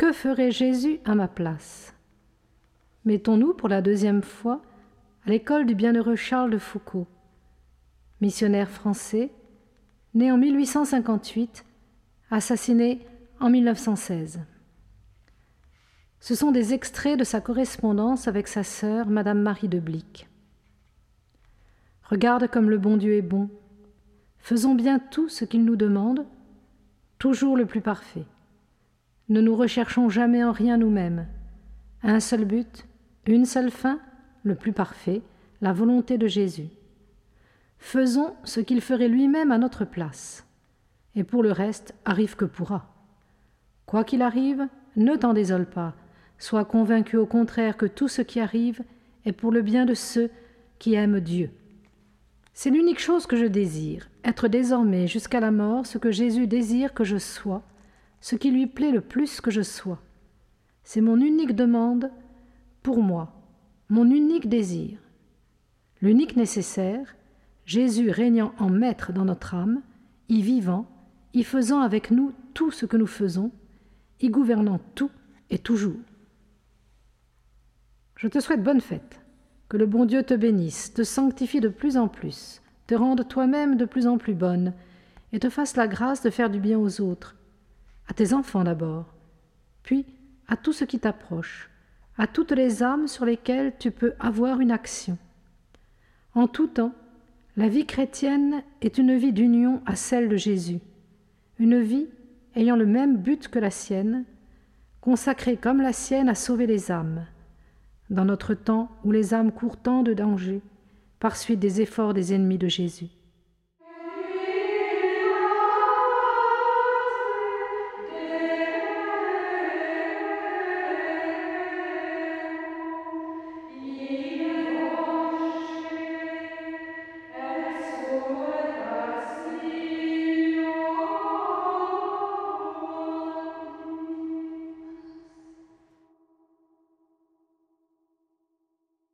Que ferait Jésus à ma place? Mettons-nous pour la deuxième fois à l'école du bienheureux Charles de Foucault, missionnaire français, né en 1858, assassiné en 1916. Ce sont des extraits de sa correspondance avec sa sœur, Madame Marie de Blic. Regarde comme le bon Dieu est bon. Faisons bien tout ce qu'il nous demande, toujours le plus parfait. Ne nous recherchons jamais en rien nous-mêmes. Un seul but, une seule fin, le plus parfait, la volonté de Jésus. Faisons ce qu'il ferait lui-même à notre place. Et pour le reste, arrive que pourra. Quoi qu'il arrive, ne t'en désole pas. Sois convaincu au contraire que tout ce qui arrive est pour le bien de ceux qui aiment Dieu. C'est l'unique chose que je désire, être désormais jusqu'à la mort ce que Jésus désire que je sois, ce qui lui plaît le plus que je sois. C'est mon unique demande pour moi, mon unique désir. L'unique nécessaire, Jésus régnant en maître dans notre âme, y vivant, y faisant avec nous tout ce que nous faisons, y gouvernant tout et toujours. Je te souhaite bonne fête. Que le bon Dieu te bénisse, te sanctifie de plus en plus, te rende toi-même de plus en plus bonne, et te fasse la grâce de faire du bien aux autres, à tes enfants d'abord, puis à tout ce qui t'approche, à toutes les âmes sur lesquelles tu peux avoir une action. En tout temps, la vie chrétienne est une vie d'union à celle de Jésus, une vie ayant le même but que la sienne, consacrée comme la sienne à sauver les âmes dans notre temps où les âmes courent tant de dangers, par suite des efforts des ennemis de Jésus.